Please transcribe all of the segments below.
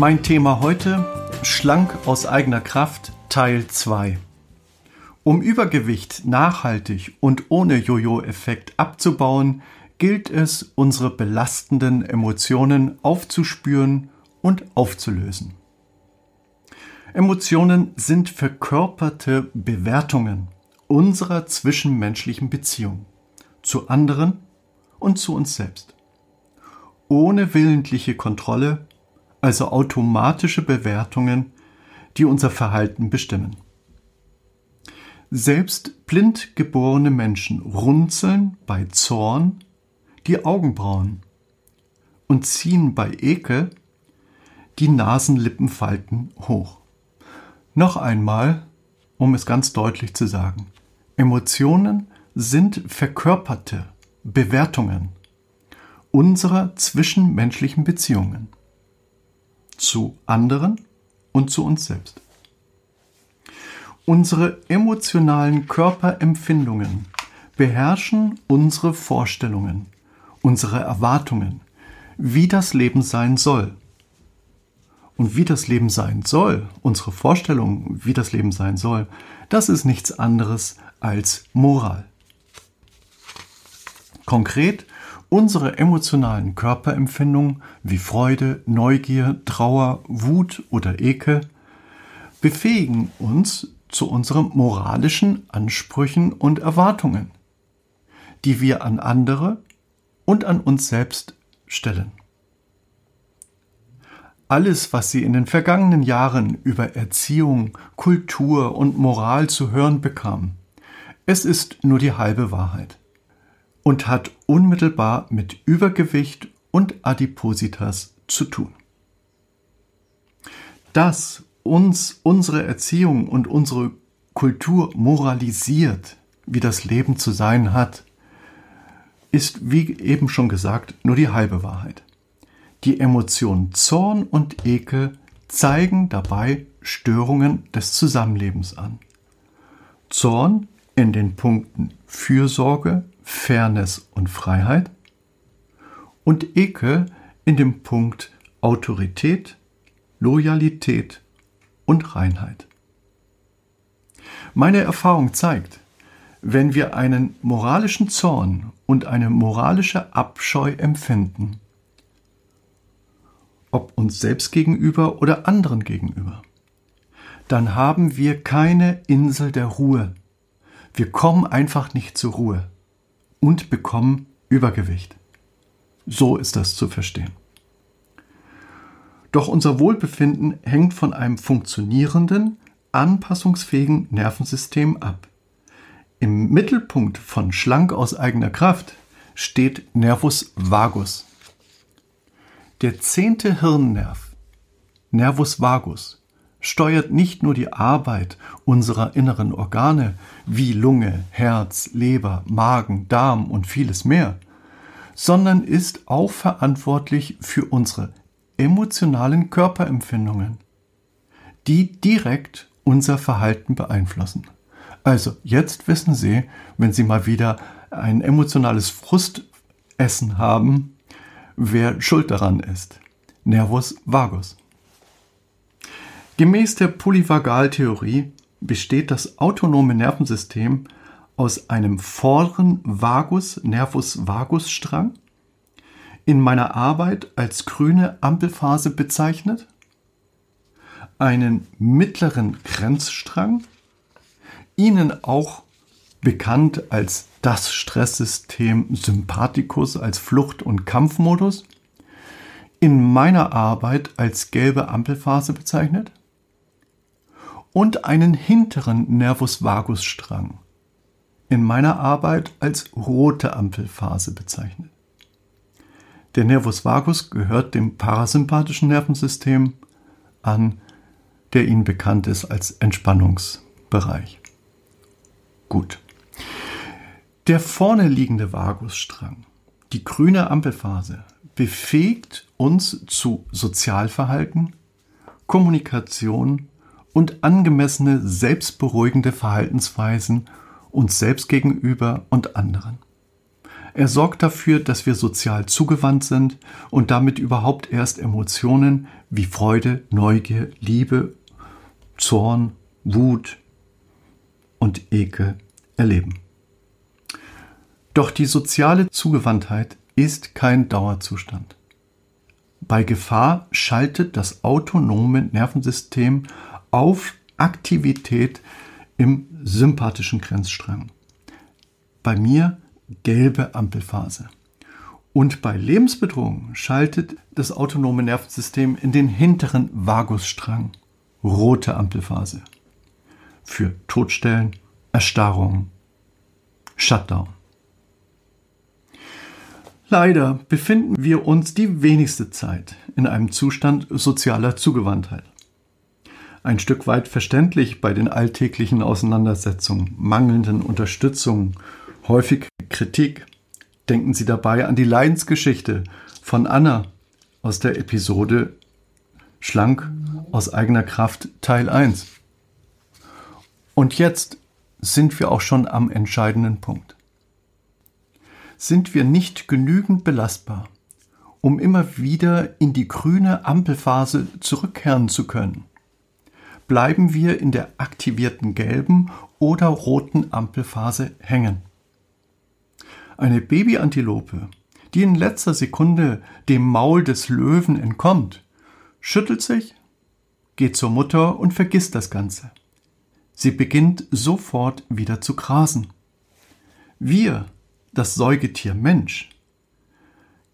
Mein Thema heute Schlank aus eigener Kraft Teil 2. Um Übergewicht nachhaltig und ohne Jojo-Effekt abzubauen, gilt es, unsere belastenden Emotionen aufzuspüren und aufzulösen. Emotionen sind verkörperte Bewertungen unserer zwischenmenschlichen Beziehung zu anderen und zu uns selbst. Ohne willentliche Kontrolle also automatische Bewertungen, die unser Verhalten bestimmen. Selbst blind geborene Menschen runzeln bei Zorn die Augenbrauen und ziehen bei Ekel die Nasenlippenfalten hoch. Noch einmal, um es ganz deutlich zu sagen, Emotionen sind verkörperte Bewertungen unserer zwischenmenschlichen Beziehungen zu anderen und zu uns selbst. Unsere emotionalen Körperempfindungen beherrschen unsere Vorstellungen, unsere Erwartungen, wie das Leben sein soll. Und wie das Leben sein soll, unsere Vorstellungen, wie das Leben sein soll, das ist nichts anderes als Moral. Konkret Unsere emotionalen Körperempfindungen wie Freude, Neugier, Trauer, Wut oder Ekel befähigen uns zu unseren moralischen Ansprüchen und Erwartungen, die wir an andere und an uns selbst stellen. Alles, was Sie in den vergangenen Jahren über Erziehung, Kultur und Moral zu hören bekamen, es ist nur die halbe Wahrheit und hat unmittelbar mit Übergewicht und Adipositas zu tun. Dass uns unsere Erziehung und unsere Kultur moralisiert, wie das Leben zu sein hat, ist, wie eben schon gesagt, nur die halbe Wahrheit. Die Emotionen Zorn und Ekel zeigen dabei Störungen des Zusammenlebens an. Zorn in den Punkten Fürsorge, Fairness und Freiheit und Ekel in dem Punkt Autorität, Loyalität und Reinheit. Meine Erfahrung zeigt, wenn wir einen moralischen Zorn und eine moralische Abscheu empfinden, ob uns selbst gegenüber oder anderen gegenüber, dann haben wir keine Insel der Ruhe. Wir kommen einfach nicht zur Ruhe und bekommen Übergewicht. So ist das zu verstehen. Doch unser Wohlbefinden hängt von einem funktionierenden, anpassungsfähigen Nervensystem ab. Im Mittelpunkt von Schlank aus eigener Kraft steht Nervus vagus. Der zehnte Hirnnerv, Nervus vagus, steuert nicht nur die Arbeit unserer inneren Organe wie Lunge, Herz, Leber, Magen, Darm und vieles mehr, sondern ist auch verantwortlich für unsere emotionalen Körperempfindungen, die direkt unser Verhalten beeinflussen. Also jetzt wissen Sie, wenn Sie mal wieder ein emotionales Frustessen haben, wer schuld daran ist. Nervus vagus. Gemäß der Polyvagaltheorie besteht das autonome Nervensystem aus einem vorderen Vagus Nervus vagus Strang, in meiner Arbeit als grüne Ampelphase bezeichnet, einen mittleren Grenzstrang, Ihnen auch bekannt als das Stresssystem Sympathikus als Flucht- und Kampfmodus, in meiner Arbeit als gelbe Ampelphase bezeichnet, und einen hinteren Nervus vagus Strang, in meiner Arbeit als rote Ampelphase bezeichnet. Der Nervus vagus gehört dem parasympathischen Nervensystem an, der Ihnen bekannt ist als Entspannungsbereich. Gut. Der vorne liegende Vagusstrang, die grüne Ampelphase, befähigt uns zu Sozialverhalten, Kommunikation und angemessene selbstberuhigende Verhaltensweisen uns selbst gegenüber und anderen. Er sorgt dafür, dass wir sozial zugewandt sind und damit überhaupt erst Emotionen wie Freude, Neugier, Liebe, Zorn, Wut und Ekel erleben. Doch die soziale Zugewandtheit ist kein Dauerzustand. Bei Gefahr schaltet das autonome Nervensystem auf Aktivität im sympathischen Grenzstrang. Bei mir gelbe Ampelphase. Und bei Lebensbedrohung schaltet das autonome Nervensystem in den hinteren Vagusstrang, rote Ampelphase. Für Todstellen, Erstarrung, Shutdown. Leider befinden wir uns die wenigste Zeit in einem Zustand sozialer Zugewandtheit. Ein Stück weit verständlich bei den alltäglichen Auseinandersetzungen, mangelnden Unterstützung, häufig Kritik. Denken Sie dabei an die Leidensgeschichte von Anna aus der Episode Schlank aus eigener Kraft Teil 1. Und jetzt sind wir auch schon am entscheidenden Punkt sind wir nicht genügend belastbar, um immer wieder in die grüne Ampelphase zurückkehren zu können. Bleiben wir in der aktivierten gelben oder roten Ampelphase hängen. Eine Babyantilope, die in letzter Sekunde dem Maul des Löwen entkommt, schüttelt sich, geht zur Mutter und vergisst das Ganze. Sie beginnt sofort wieder zu grasen. Wir das Säugetier Mensch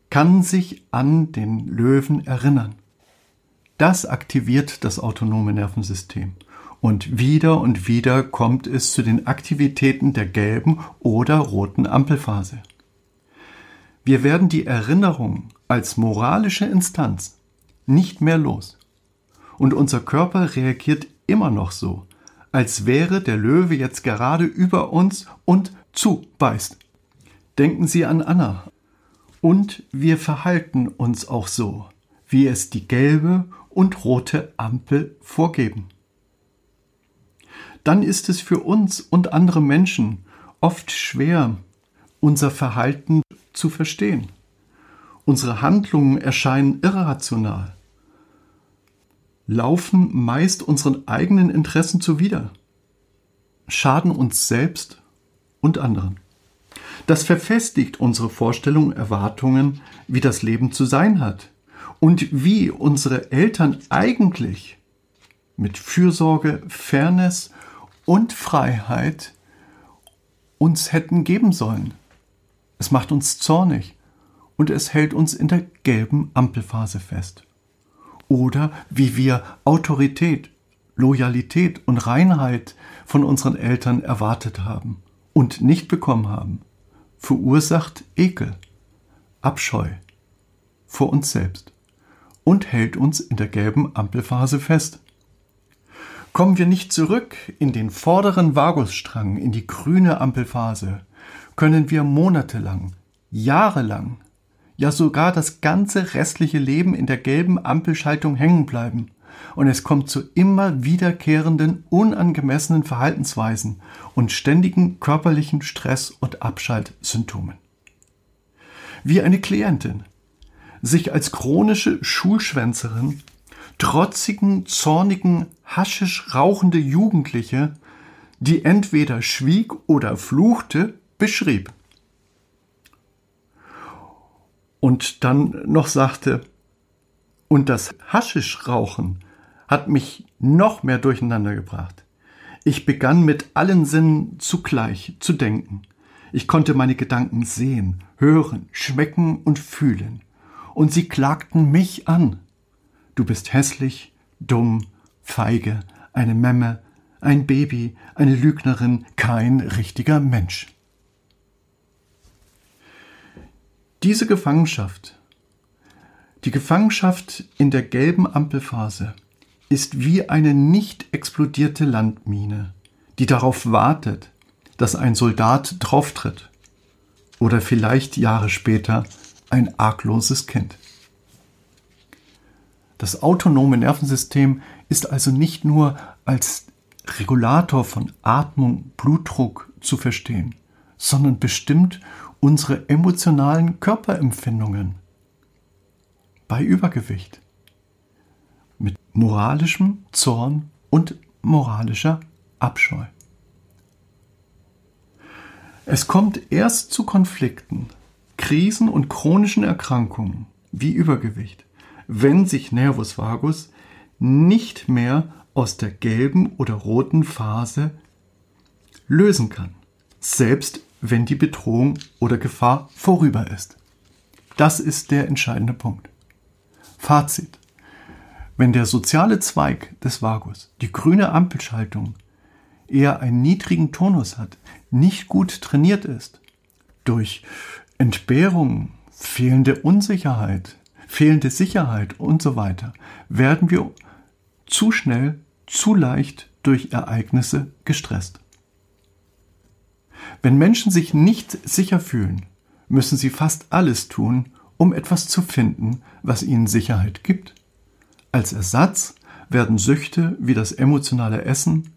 kann sich an den Löwen erinnern. Das aktiviert das autonome Nervensystem. Und wieder und wieder kommt es zu den Aktivitäten der gelben oder roten Ampelphase. Wir werden die Erinnerung als moralische Instanz nicht mehr los. Und unser Körper reagiert immer noch so, als wäre der Löwe jetzt gerade über uns und zubeißt. Denken Sie an Anna. Und wir verhalten uns auch so, wie es die gelbe und rote Ampel vorgeben. Dann ist es für uns und andere Menschen oft schwer, unser Verhalten zu verstehen. Unsere Handlungen erscheinen irrational, laufen meist unseren eigenen Interessen zuwider, schaden uns selbst und anderen. Das verfestigt unsere Vorstellungen, Erwartungen, wie das Leben zu sein hat und wie unsere Eltern eigentlich mit Fürsorge, Fairness und Freiheit uns hätten geben sollen. Es macht uns zornig und es hält uns in der gelben Ampelphase fest. Oder wie wir Autorität, Loyalität und Reinheit von unseren Eltern erwartet haben und nicht bekommen haben verursacht Ekel, Abscheu vor uns selbst und hält uns in der gelben Ampelphase fest. Kommen wir nicht zurück in den vorderen Vagusstrang, in die grüne Ampelphase, können wir monatelang, jahrelang, ja sogar das ganze restliche Leben in der gelben Ampelschaltung hängen bleiben und es kommt zu immer wiederkehrenden unangemessenen Verhaltensweisen und ständigen körperlichen Stress- und Abschaltsymptomen. Wie eine Klientin sich als chronische Schulschwänzerin, trotzigen, zornigen, haschisch rauchende Jugendliche, die entweder schwieg oder fluchte, beschrieb. Und dann noch sagte, und das Haschischrauchen hat mich noch mehr durcheinander gebracht. Ich begann mit allen Sinnen zugleich zu denken. Ich konnte meine Gedanken sehen, hören, schmecken und fühlen und sie klagten mich an. Du bist hässlich, dumm, feige, eine Memme, ein Baby, eine Lügnerin, kein richtiger Mensch. Diese Gefangenschaft, die Gefangenschaft in der gelben Ampelphase, ist wie eine nicht explodierte Landmine, die darauf wartet, dass ein Soldat drauftritt oder vielleicht Jahre später ein argloses Kind. Das autonome Nervensystem ist also nicht nur als Regulator von Atmung, Blutdruck zu verstehen, sondern bestimmt unsere emotionalen Körperempfindungen bei Übergewicht mit moralischem Zorn und moralischer Abscheu. Es kommt erst zu Konflikten, Krisen und chronischen Erkrankungen wie Übergewicht, wenn sich Nervus vagus nicht mehr aus der gelben oder roten Phase lösen kann, selbst wenn die Bedrohung oder Gefahr vorüber ist. Das ist der entscheidende Punkt. Fazit. Wenn der soziale Zweig des Vagus, die grüne Ampelschaltung, eher einen niedrigen Tonus hat, nicht gut trainiert ist, durch Entbehrung, fehlende Unsicherheit, fehlende Sicherheit und so weiter, werden wir zu schnell, zu leicht durch Ereignisse gestresst. Wenn Menschen sich nicht sicher fühlen, müssen sie fast alles tun, um etwas zu finden, was ihnen Sicherheit gibt. Als Ersatz werden Süchte wie das emotionale Essen,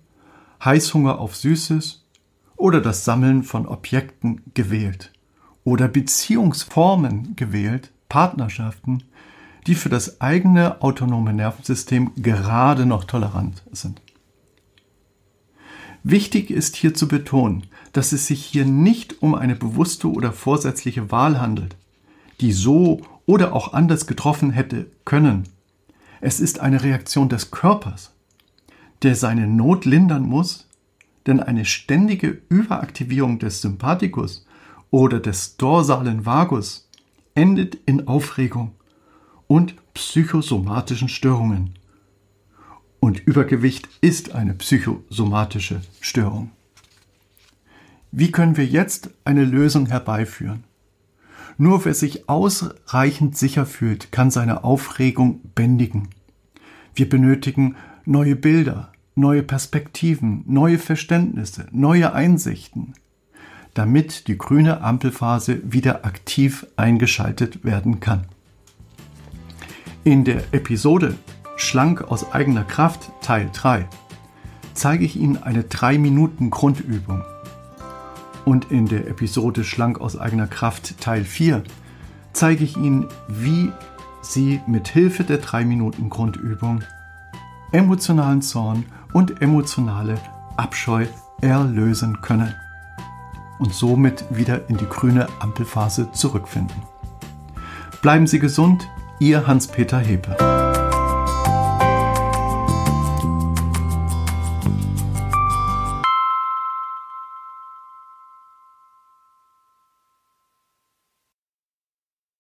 Heißhunger auf Süßes oder das Sammeln von Objekten gewählt oder Beziehungsformen gewählt, Partnerschaften, die für das eigene autonome Nervensystem gerade noch tolerant sind. Wichtig ist hier zu betonen, dass es sich hier nicht um eine bewusste oder vorsätzliche Wahl handelt, die so oder auch anders getroffen hätte können. Es ist eine Reaktion des Körpers, der seine Not lindern muss, denn eine ständige Überaktivierung des Sympathikus oder des dorsalen Vagus endet in Aufregung und psychosomatischen Störungen. Und Übergewicht ist eine psychosomatische Störung. Wie können wir jetzt eine Lösung herbeiführen? Nur wer sich ausreichend sicher fühlt, kann seine Aufregung bändigen. Wir benötigen neue Bilder, neue Perspektiven, neue Verständnisse, neue Einsichten, damit die grüne Ampelphase wieder aktiv eingeschaltet werden kann. In der Episode Schlank aus eigener Kraft Teil 3 zeige ich Ihnen eine 3 Minuten Grundübung. Und in der Episode Schlank aus eigener Kraft Teil 4 zeige ich Ihnen, wie Sie mit Hilfe der 3 Minuten Grundübung emotionalen Zorn und emotionale Abscheu erlösen können und somit wieder in die grüne Ampelphase zurückfinden. Bleiben Sie gesund, Ihr Hans-Peter Hepe.